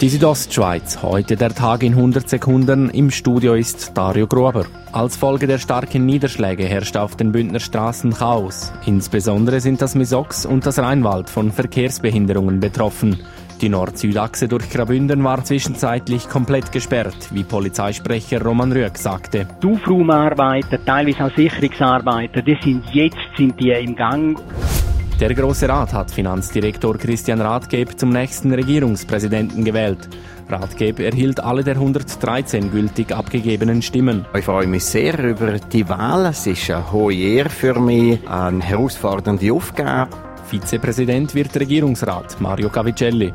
Die Südostschweiz, heute der Tag in 100 Sekunden. Im Studio ist Dario Gruber. Als Folge der starken Niederschläge herrscht auf den Bündner Straßen Chaos. Insbesondere sind das Misox und das Rheinwald von Verkehrsbehinderungen betroffen. Die Nord-Süd-Achse durch Graubünden war zwischenzeitlich komplett gesperrt, wie Polizeisprecher Roman Rüegg sagte. Die Aufraumarbeiten, teilweise auch Sicherungsarbeiten, die sind jetzt sind die im Gang. Der Große Rat hat Finanzdirektor Christian Rathgeb zum nächsten Regierungspräsidenten gewählt. Rathgeb erhielt alle der 113 gültig abgegebenen Stimmen. Ich freue mich sehr über die Wahl. Es ist eine hohe Ehre für mich, eine herausfordernde Aufgabe. Vizepräsident wird Regierungsrat Mario Cavicelli.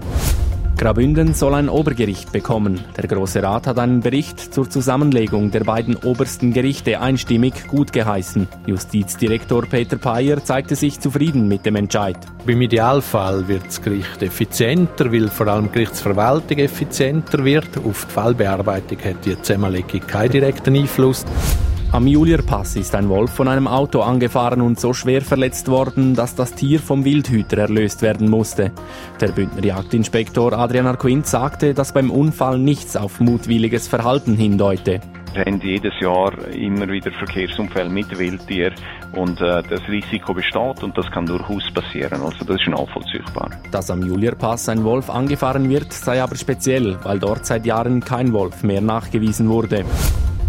Graubünden soll ein Obergericht bekommen. Der Große Rat hat einen Bericht zur Zusammenlegung der beiden obersten Gerichte einstimmig gut geheißen. Justizdirektor Peter Peyer zeigte sich zufrieden mit dem Entscheid. Im Idealfall wird das Gericht effizienter, weil vor allem die Gerichtsverwaltung effizienter wird. Auf die Fallbearbeitung hat die Zusammenlegung keinen direkten Einfluss. Am Julierpass ist ein Wolf von einem Auto angefahren und so schwer verletzt worden, dass das Tier vom Wildhüter erlöst werden musste. Der Bündner Jagdinspektor Adrian Arquint sagte, dass beim Unfall nichts auf mutwilliges Verhalten hindeute. Wir haben jedes Jahr immer wieder Verkehrsunfälle mit Wildtieren und äh, das Risiko besteht und das kann durchaus passieren. Also das ist nachvollziehbar. Dass am Julierpass ein Wolf angefahren wird, sei aber speziell, weil dort seit Jahren kein Wolf mehr nachgewiesen wurde.